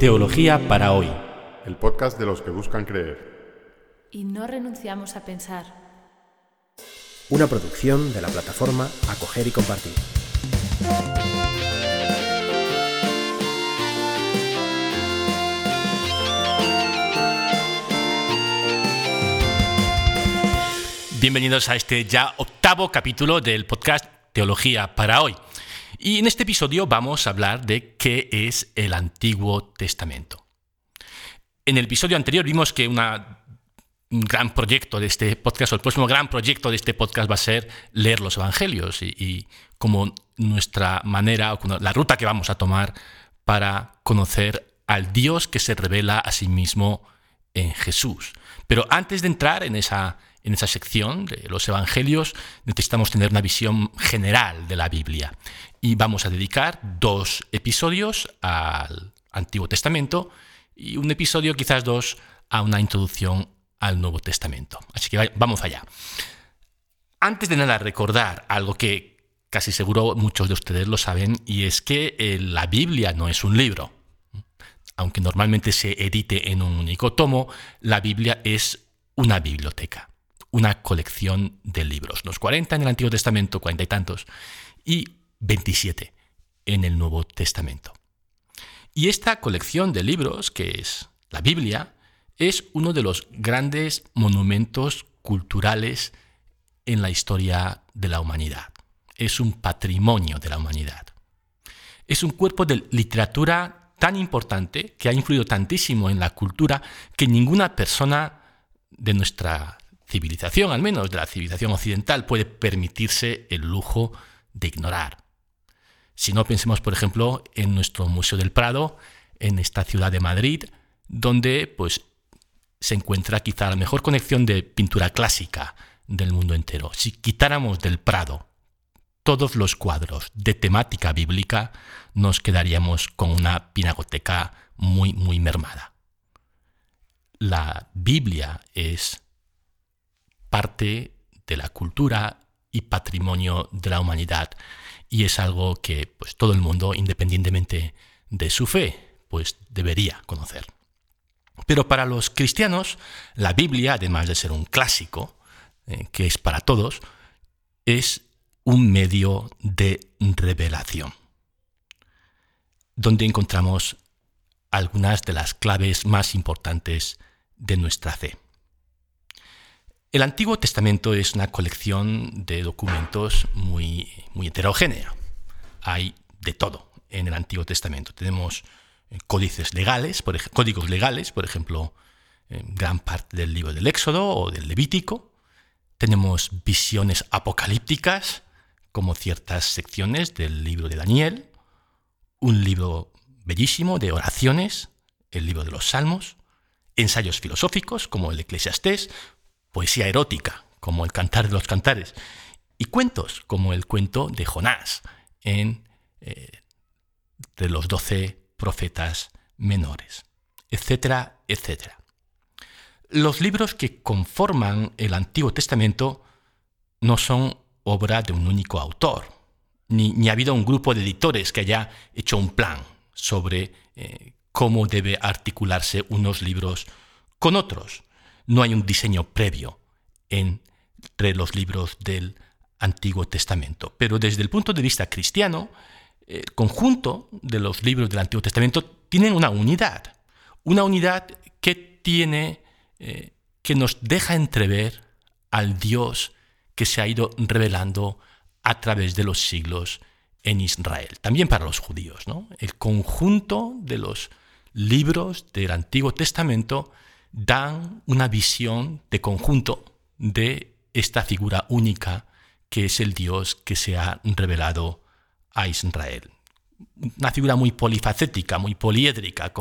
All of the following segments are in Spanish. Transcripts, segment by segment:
Teología para hoy. El podcast de los que buscan creer. Y no renunciamos a pensar. Una producción de la plataforma Acoger y Compartir. Bienvenidos a este ya octavo capítulo del podcast Teología para hoy. Y en este episodio vamos a hablar de qué es el Antiguo Testamento. En el episodio anterior vimos que un gran proyecto de este podcast, o el próximo gran proyecto de este podcast va a ser leer los Evangelios y, como nuestra manera, o la ruta que vamos a tomar para conocer al Dios que se revela a sí mismo en Jesús. Pero antes de entrar en esa, en esa sección de los Evangelios, necesitamos tener una visión general de la Biblia y vamos a dedicar dos episodios al Antiguo Testamento y un episodio, quizás dos, a una introducción al Nuevo Testamento. Así que vamos allá. Antes de nada, recordar algo que casi seguro muchos de ustedes lo saben, y es que eh, la Biblia no es un libro. Aunque normalmente se edite en un único tomo, la Biblia es una biblioteca, una colección de libros. Los 40 en el Antiguo Testamento, cuarenta y tantos, y 27 en el Nuevo Testamento. Y esta colección de libros, que es la Biblia, es uno de los grandes monumentos culturales en la historia de la humanidad. Es un patrimonio de la humanidad. Es un cuerpo de literatura tan importante que ha influido tantísimo en la cultura que ninguna persona de nuestra civilización, al menos de la civilización occidental, puede permitirse el lujo de ignorar. Si no, pensemos, por ejemplo, en nuestro Museo del Prado, en esta ciudad de Madrid, donde pues, se encuentra quizá la mejor conexión de pintura clásica del mundo entero. Si quitáramos del Prado todos los cuadros de temática bíblica, nos quedaríamos con una pinacoteca muy, muy mermada. La Biblia es parte de la cultura y patrimonio de la humanidad y es algo que pues, todo el mundo, independientemente de su fe, pues debería conocer. Pero para los cristianos, la Biblia, además de ser un clásico, eh, que es para todos, es un medio de revelación, donde encontramos algunas de las claves más importantes de nuestra fe. El Antiguo Testamento es una colección de documentos muy, muy heterogénea. Hay de todo en el Antiguo Testamento. Tenemos eh, códices legales, códigos legales, por ejemplo, gran parte del libro del Éxodo o del Levítico. Tenemos visiones apocalípticas, como ciertas secciones del libro de Daniel. Un libro bellísimo de oraciones, el libro de los Salmos. Ensayos filosóficos, como el Eclesiastés, poesía erótica, como el Cantar de los Cantares, y cuentos, como el cuento de Jonás, en, eh, de los doce profetas menores, etcétera, etcétera. Los libros que conforman el Antiguo Testamento no son obra de un único autor, ni, ha habido un grupo de editores que haya hecho un plan sobre eh, cómo debe articularse unos libros con otros no hay un diseño previo entre los libros del Antiguo Testamento. Pero desde el punto de vista cristiano, el conjunto de los libros del Antiguo Testamento tienen una unidad, una unidad que tiene, eh, que nos deja entrever al Dios que se ha ido revelando a través de los siglos en Israel, también para los judíos. El conjunto de los libros del Antiguo Testamento dan una visión de conjunto de esta figura única que es el Dios que se ha revelado a Israel. Una figura muy polifacética, muy poliédrica,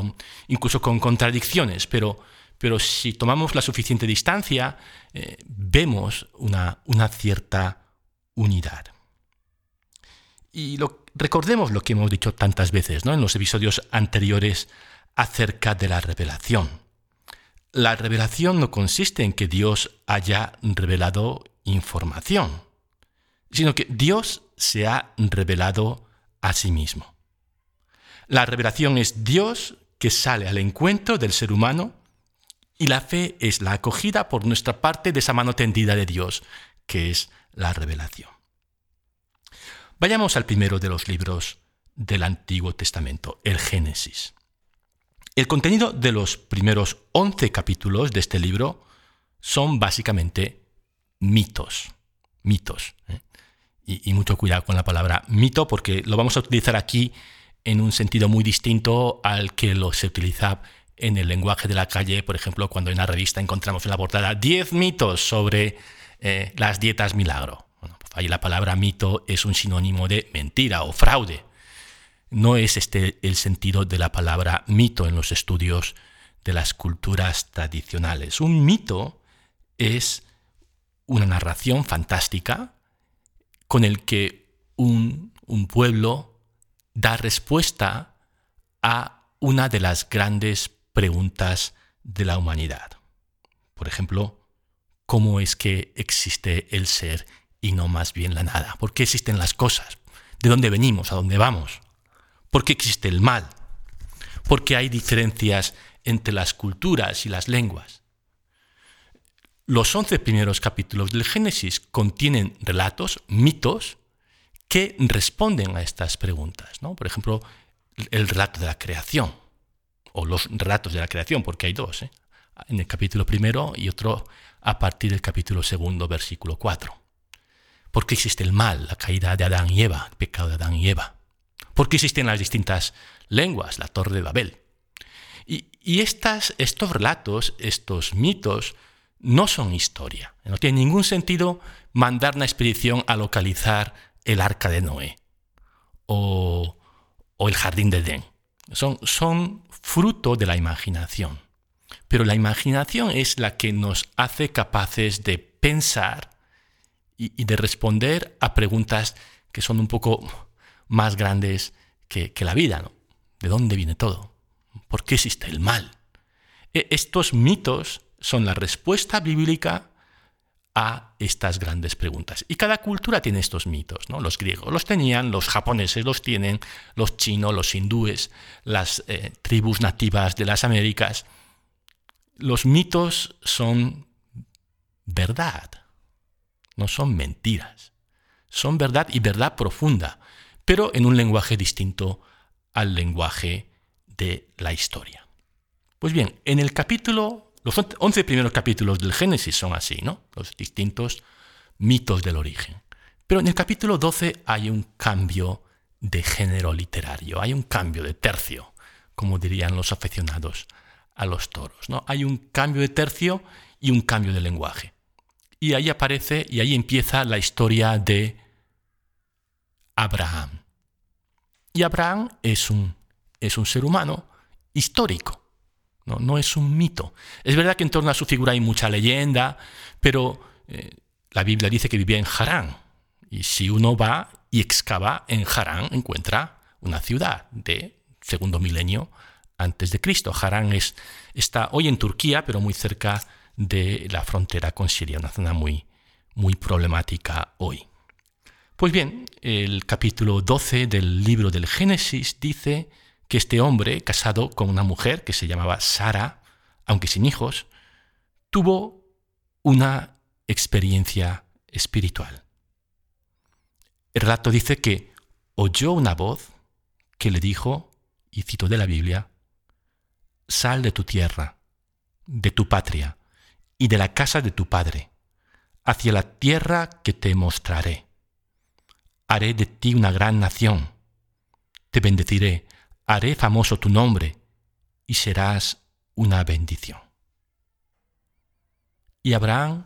incluso con contradicciones, pero, pero si tomamos la suficiente distancia, eh, vemos una, una, cierta unidad. Y recordemos lo que hemos dicho tantas veces ¿no? en los episodios anteriores acerca de la revelación. La revelación no consiste en que Dios haya revelado información, sino que Dios se ha revelado a sí mismo. La revelación es Dios que sale al encuentro del ser humano y la fe es la acogida por nuestra parte de esa mano tendida de Dios, que es la revelación. Vayamos al primero de los libros del Antiguo Testamento, el Génesis. El contenido de los primeros 11 capítulos de este libro son básicamente mitos. Mitos. ¿eh? Y, mucho cuidado con la palabra mito porque lo vamos a utilizar aquí en un sentido muy distinto al que lo se utiliza en el lenguaje de la calle, por ejemplo, cuando en la revista encontramos en la portada 10 mitos sobre eh, las dietas milagro. Pues ahí la palabra mito es un sinónimo de mentira o fraude. No es este el sentido de la palabra mito en los estudios de las culturas tradicionales. Un mito es una narración fantástica con el que un, un pueblo da respuesta a una de las grandes preguntas de la humanidad. Por ejemplo, ¿cómo es que existe el ser y no más bien la nada? ¿Por qué existen las cosas? ¿De dónde venimos? ¿A dónde vamos? ¿Por qué existe el mal? ¿Por qué hay diferencias entre las culturas y las lenguas? Los once primeros capítulos del Génesis contienen relatos, mitos, que responden a estas preguntas. ¿no? Por ejemplo, el relato de la creación o los relatos de la creación, porque hay dos, ¿eh? en el capítulo primero y otro a partir del capítulo segundo, versículo 4. ¿Por qué existe el mal, la caída de Adán y Eva, el pecado de Adán y Eva? ¿Por qué existen las distintas lenguas, la torre de Babel? Y, estos relatos, estos mitos, no son historia. No tiene ningún sentido mandar una expedición a localizar el arca de Noé o, el jardín de Edén. Son fruto de la imaginación. Pero la imaginación es la que nos hace capaces de pensar y, de responder a preguntas que son un poco más grandes que, la vida. ¿no? ¿De dónde viene todo? ¿Por qué existe el mal? E, estos mitos son la respuesta bíblica a estas grandes preguntas. Y cada cultura tiene estos mitos, ¿no? Los griegos los tenían, los japoneses los tienen, los chinos, los hindúes, las eh, tribus nativas de las Américas. Los mitos son verdad, no son mentiras. Son verdad y verdad profunda, pero en un lenguaje distinto al lenguaje de la historia. Pues bien, en el capítulo los 11 primeros capítulos del Génesis son así, ¿no? Los distintos mitos del origen. Pero en el capítulo 12 hay un cambio de género literario, hay un cambio de tercio, como dirían los aficionados a los toros, ¿no? Hay un cambio de tercio y un cambio de lenguaje. Y ahí aparece y ahí empieza la historia de Abraham. Y Abraham es un, es un ser humano histórico no, es un mito. Es verdad que en torno a su figura hay mucha leyenda, pero eh, la Biblia dice que vivía en Harán. Y si uno va y excava en Harán, encuentra una ciudad de segundo milenio antes de Cristo. Harán es, está hoy en Turquía, pero muy cerca de la frontera con Siria, una zona muy, muy problemática hoy. Pues bien, el capítulo 12 del libro del Génesis dice que este hombre, casado con una mujer que se llamaba Sara, aunque sin hijos, tuvo una experiencia espiritual. El relato dice que oyó una voz que le dijo, y cito de la Biblia, Sal de tu tierra, de tu patria y de la casa de tu padre, hacia la tierra que te mostraré. Haré de ti una gran nación, te bendeciré, haré famoso tu nombre y serás una bendición. Y Abraham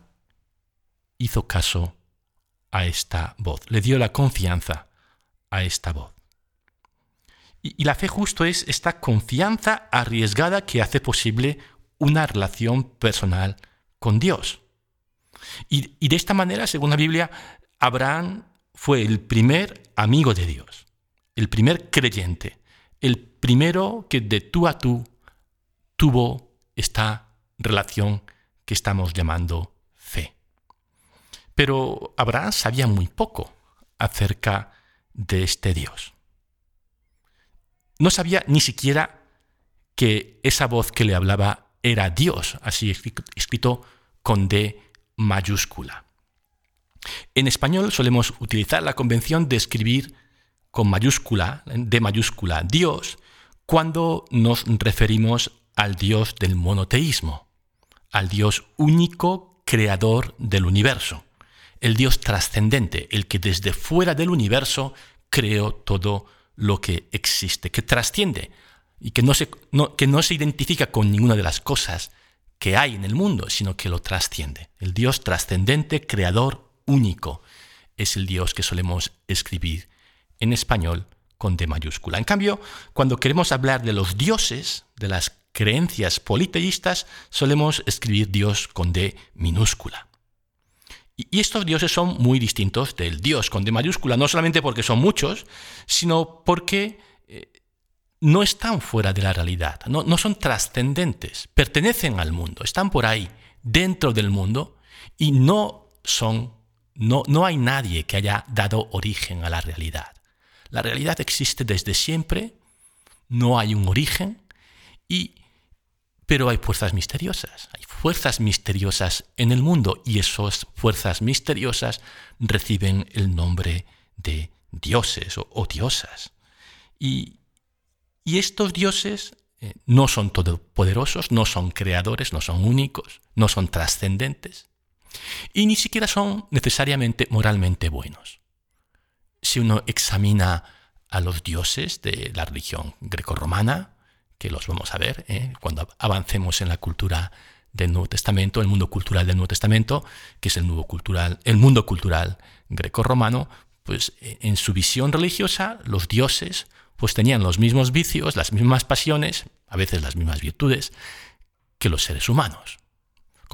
hizo caso a esta voz, le dio la confianza a esta voz. Y, la fe justo es esta confianza arriesgada que hace posible una relación personal con Dios. Y, y de esta manera, según la Biblia, Abraham fue el primer amigo de Dios, el primer creyente, el primero que de tú a tú tuvo esta relación que estamos llamando fe. Pero Abraham sabía muy poco acerca de este Dios. No sabía ni siquiera que esa voz que le hablaba era Dios, así escrito con D mayúscula. En español solemos utilizar la convención de escribir con mayúscula, D mayúscula, Dios, cuando nos referimos al Dios del monoteísmo, al Dios único creador del universo, el Dios trascendente, el que desde fuera del universo creó todo lo que existe, que trasciende y que no se, que no se identifica con ninguna de las cosas que hay en el mundo, sino que lo trasciende. El Dios trascendente, creador único, es el Dios que solemos escribir en español con D mayúscula. En cambio, cuando queremos hablar de los dioses, de las creencias politeístas, solemos escribir Dios con D minúscula. Y estos dioses son muy distintos del Dios con D mayúscula, no solamente porque son muchos, sino porque eh, no están fuera de la realidad, no, no son trascendentes, pertenecen al mundo, están por ahí, dentro del mundo, y no son, no, no hay nadie que haya dado origen a la realidad. La realidad existe desde siempre, no hay un origen, y, pero hay fuerzas misteriosas, hay fuerzas misteriosas en el mundo y esas fuerzas misteriosas reciben el nombre de dioses o, diosas. Y, estos dioses eh, no son todopoderosos, no son creadores, no son únicos, no son trascendentes y ni siquiera son necesariamente moralmente buenos si uno examina a los dioses de la religión grecorromana, que los vamos a ver ¿eh? cuando avancemos en la cultura del Nuevo Testamento, el mundo cultural del Nuevo Testamento, que es el, nuevo cultural, el mundo cultural grecorromano, pues e, en su visión religiosa los dioses pues tenían los mismos vicios, las mismas pasiones, a veces las mismas virtudes, que los seres humanos.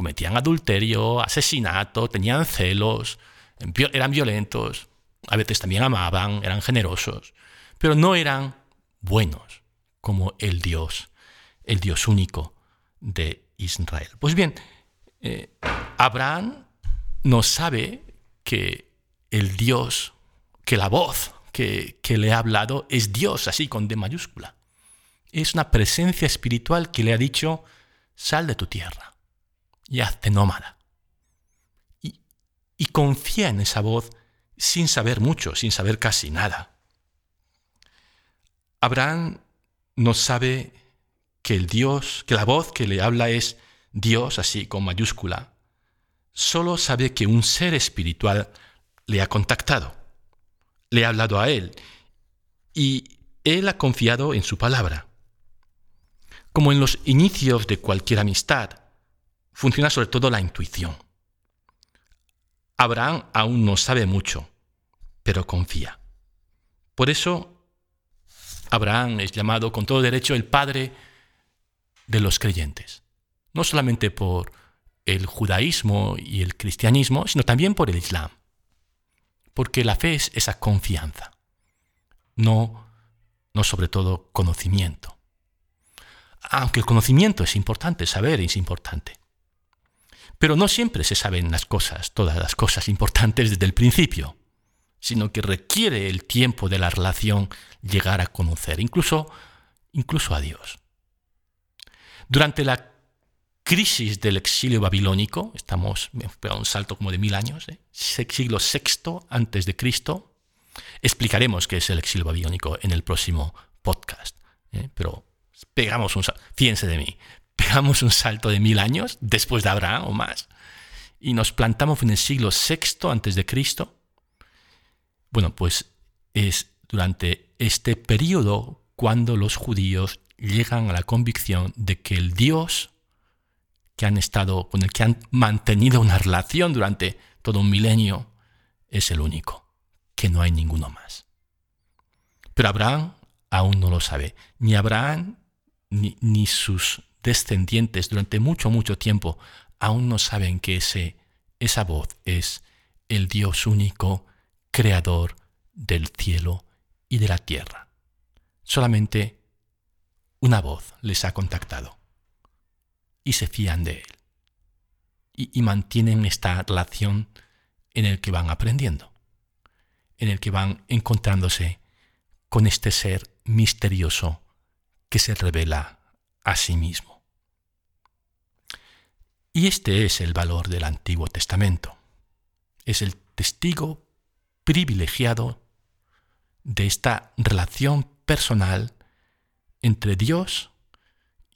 Cometían adulterio, asesinato, tenían celos, eran violentos, a veces también amaban, eran generosos, pero no eran buenos como el Dios, el Dios único de Israel. Pues bien, eh, Abraham no sabe que el Dios, que la voz que, que le ha hablado es Dios, así con D mayúscula. Es una presencia espiritual que le ha dicho, sal de tu tierra y hazte nómada. Y, confía en esa voz sin saber mucho, sin saber casi nada. Abraham no sabe que el Dios, que la voz que le habla es Dios, así con mayúscula. Solo sabe que un ser espiritual le ha contactado, le ha hablado a él, y él ha confiado en su palabra. Como en los inicios de cualquier amistad, funciona sobre todo la intuición. Abraham aún no sabe mucho, pero confía. Por eso, Abraham es llamado con todo derecho el padre de los creyentes. No solamente por el judaísmo y el cristianismo, sino también por el islam. Porque la fe es esa confianza, no, no sobre todo conocimiento. Aunque el conocimiento es importante, saber es importante. Pero no siempre se saben las cosas, todas las cosas importantes desde el principio, sino que requiere el tiempo de la relación llegar a conocer, incluso, incluso a Dios. Durante la crisis del exilio babilónico, estamos, he un salto como de mil años, ¿eh? siglo VI antes de Cristo, explicaremos qué es el exilio babilónico en el próximo podcast, ¿eh? pero pegamos un fíjense de mí, pegamos un salto de mil años después de Abraham o más y nos plantamos en el siglo VI antes de Cristo. Bueno, pues es durante este periodo cuando los judíos llegan a la convicción de que el Dios que han estado con el que han mantenido una relación durante todo un milenio es el único, que no hay ninguno más. Pero Abraham aún no lo sabe, ni Abraham ni, ni sus descendientes durante mucho, mucho tiempo aún no saben que ese, esa voz es el Dios único, creador del cielo y de la tierra. Solamente una voz les ha contactado y se fían de él. Y, mantienen esta relación en el que van aprendiendo, en el que van encontrándose con este ser misterioso que se revela a sí mismo. Y este es el valor del Antiguo Testamento. Es el testigo privilegiado de esta relación personal entre Dios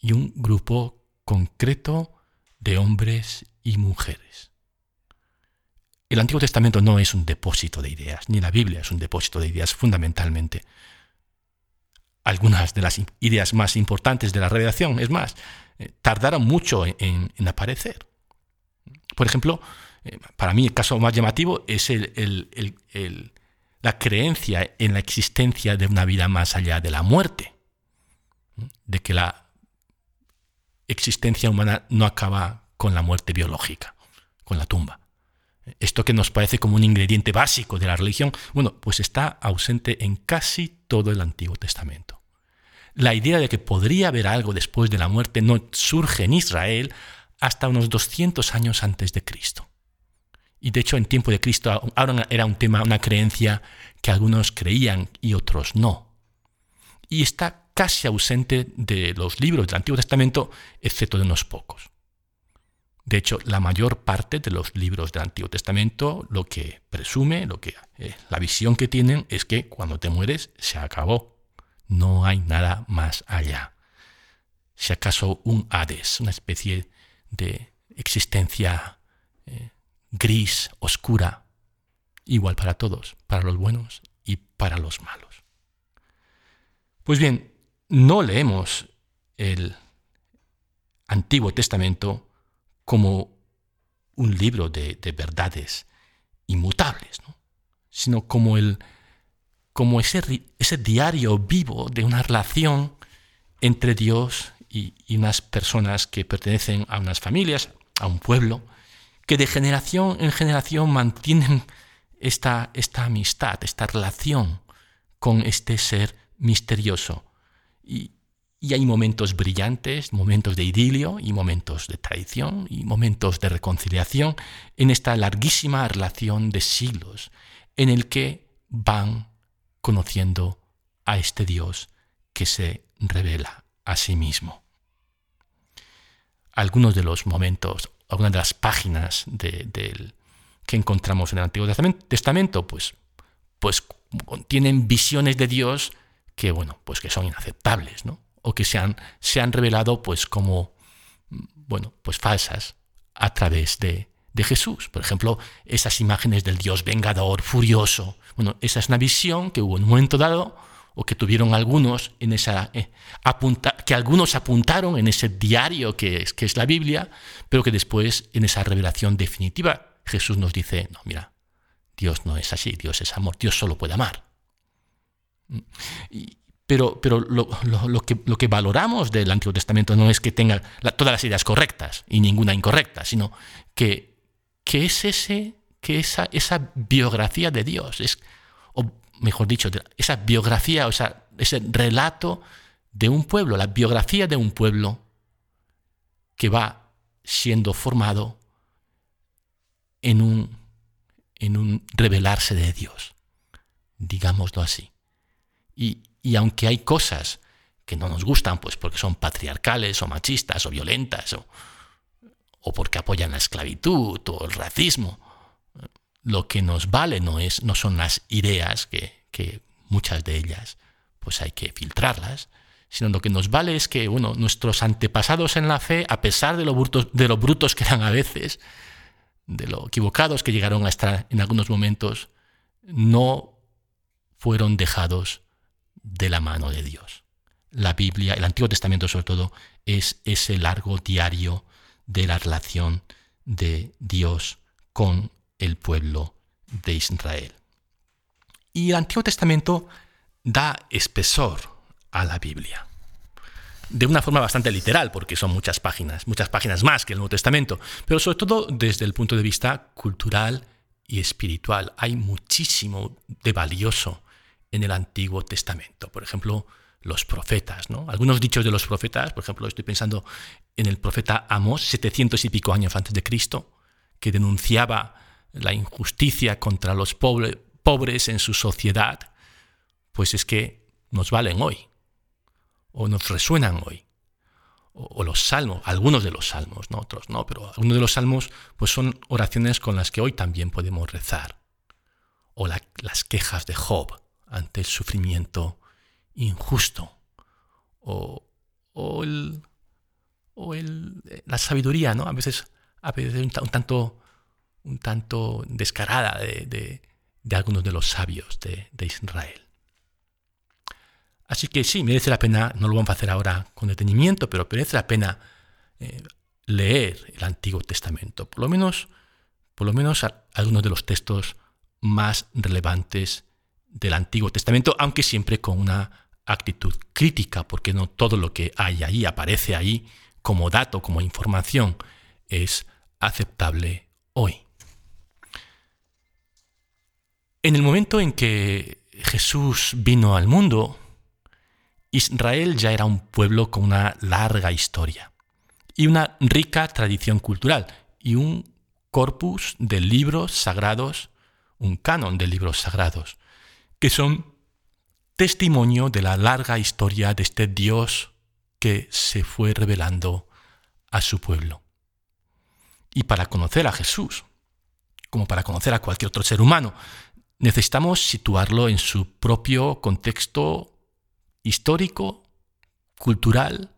y un grupo concreto de hombres y mujeres. El Antiguo Testamento no es un depósito de ideas, ni la Biblia es un depósito de ideas fundamentalmente. Algunas de las ideas más importantes de la revelación, es más, eh, tardaron mucho en, aparecer. Por ejemplo, eh, para mí el caso más llamativo es la creencia en la existencia de una vida más allá de la muerte, de que la existencia humana no acaba con la muerte biológica, con la tumba. Esto que nos parece como un ingrediente básico de la religión, bueno, pues está ausente en casi todo el Antiguo Testamento. La idea de que podría haber algo después de la muerte no surge en Israel hasta unos 200 años antes de Cristo. Y de hecho en tiempo de Cristo ahora era un tema, una creencia que algunos creían y otros no. Y está casi ausente de los libros del Antiguo Testamento, excepto de unos pocos. De hecho, la mayor parte de los libros del Antiguo Testamento lo que presume, lo que eh, la visión que tienen es que cuando te mueres se acabó. No hay nada más allá. Si acaso un Hades, una especie de existencia eh, gris, oscura, igual para todos, para los buenos y para los malos. Pues bien, no leemos el Antiguo Testamento como un libro de, verdades inmutables, sino como, el, como ese, ese, diario vivo de una relación entre Dios y, unas personas que pertenecen a unas familias, a un pueblo, que de generación en generación mantienen esta, esta amistad, esta relación con este ser misterioso. Y, y hay momentos brillantes, momentos de idilio y momentos de traición y momentos de reconciliación en esta larguísima relación de siglos en el que van conociendo a este Dios que se revela a sí mismo. Algunos de los momentos, algunas de las páginas que encontramos en el Antiguo Testamento, pues, pues tienen visiones de Dios que, bueno, pues que son inaceptables, ¿no? o que se han, se han revelado pues como bueno, pues falsas a través de, de Jesús. Por ejemplo, esas imágenes del Dios vengador, furioso. Bueno, esa es una visión que hubo en un momento dado o que tuvieron algunos en esa eh, apunta, que algunos apuntaron en ese diario que es, que es la Biblia, pero que después en esa revelación definitiva Jesús nos dice, no, mira, Dios no es así, Dios es amor, Dios solo puede amar. Y, pero, pero lo, que, lo, que, valoramos del Antiguo Testamento no es que tenga todas las ideas correctas y ninguna incorrecta, sino que, que es ese, que esa, esa biografía de Dios, es, o mejor dicho, esa biografía, o sea, ese relato de un pueblo, la biografía de un pueblo que va siendo formado en un, en un revelarse de Dios, digámoslo así. Y, y aunque hay cosas que no nos gustan, pues porque son patriarcales o machistas o violentas o, o porque apoyan la esclavitud o el racismo, lo que nos vale no, es, no son las ideas, que, que muchas de ellas pues hay que filtrarlas, sino lo que nos vale es que bueno, nuestros antepasados en la fe, a pesar de lo, brutos, de lo brutos que eran a veces, de lo equivocados que llegaron a estar en algunos momentos, no fueron dejados de la mano de Dios. La Biblia, el Antiguo Testamento sobre todo, es ese largo diario de la relación de Dios con el pueblo de Israel. Y el Antiguo Testamento da espesor a la Biblia. De una forma bastante literal, porque son muchas páginas, muchas páginas más que el Nuevo Testamento, pero sobre todo desde el punto de vista cultural y espiritual. Hay muchísimo de valioso en el Antiguo Testamento. Por ejemplo, los profetas, ¿no? Algunos dichos de los profetas, por ejemplo, estoy pensando en el profeta Amós, 700 y pico años antes de Cristo, que denunciaba la injusticia contra los pobres en su sociedad, pues es que nos valen hoy, o nos resuenan hoy. o, los salmos, algunos de los salmos, no otros, no, pero algunos de los salmos pues son oraciones con las que hoy también podemos rezar. O las quejas de Job ante el sufrimiento injusto. O, o, el, o el, la sabiduría, ¿no? A veces, a veces un, tanto, un tanto descarada de, de, algunos de los sabios de, de Israel. Así que sí, merece la pena, no lo vamos a hacer ahora con detenimiento, pero merece la pena eh, leer el Antiguo Testamento, por lo menos, por lo menos algunos de los textos más relevantes del Antiguo Testamento, aunque siempre con una actitud crítica, porque no todo lo que hay ahí, aparece ahí como dato, como información, es aceptable hoy. En el momento en que Jesús vino al mundo, Israel ya era un pueblo con una larga historia y una rica tradición cultural y un corpus de libros sagrados, un canon de libros sagrados, que son testimonio de la larga historia de este Dios que se fue revelando a su pueblo. Y para conocer a Jesús, como para conocer a cualquier otro ser humano, necesitamos situarlo en su propio contexto histórico, cultural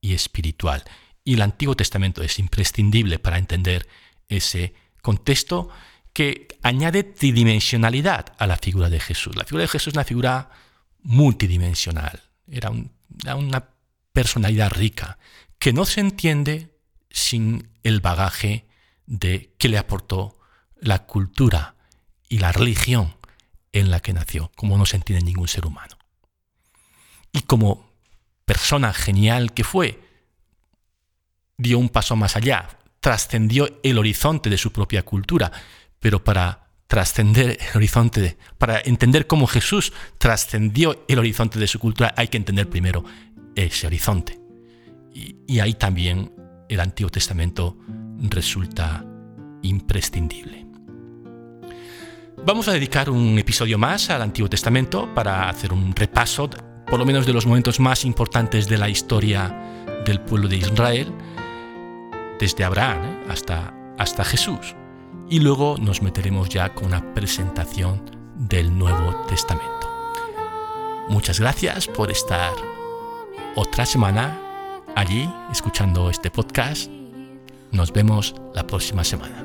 y espiritual. Y el Antiguo Testamento es imprescindible para entender ese contexto que añade tridimensionalidad a la figura de Jesús. La figura de Jesús es una figura multidimensional, era, era una personalidad rica que no se entiende sin el bagaje de que le aportó la cultura y la religión en la que nació, como no se entiende ningún ser humano. Y como persona genial que fue, dio un paso más allá, trascendió el horizonte de su propia cultura, pero para trascender el horizonte, para entender cómo Jesús trascendió el horizonte de su cultura, hay que entender primero ese horizonte. Y, y ahí también el Antiguo Testamento resulta imprescindible. Vamos a dedicar un episodio más al Antiguo Testamento para hacer un repaso por lo menos de los momentos más importantes de la historia del pueblo de Israel, desde Abraham ¿eh? hasta, hasta Jesús. Y luego nos meteremos ya con una presentación del Nuevo Testamento. Muchas gracias por estar otra semana allí escuchando este podcast. Nos vemos la próxima semana.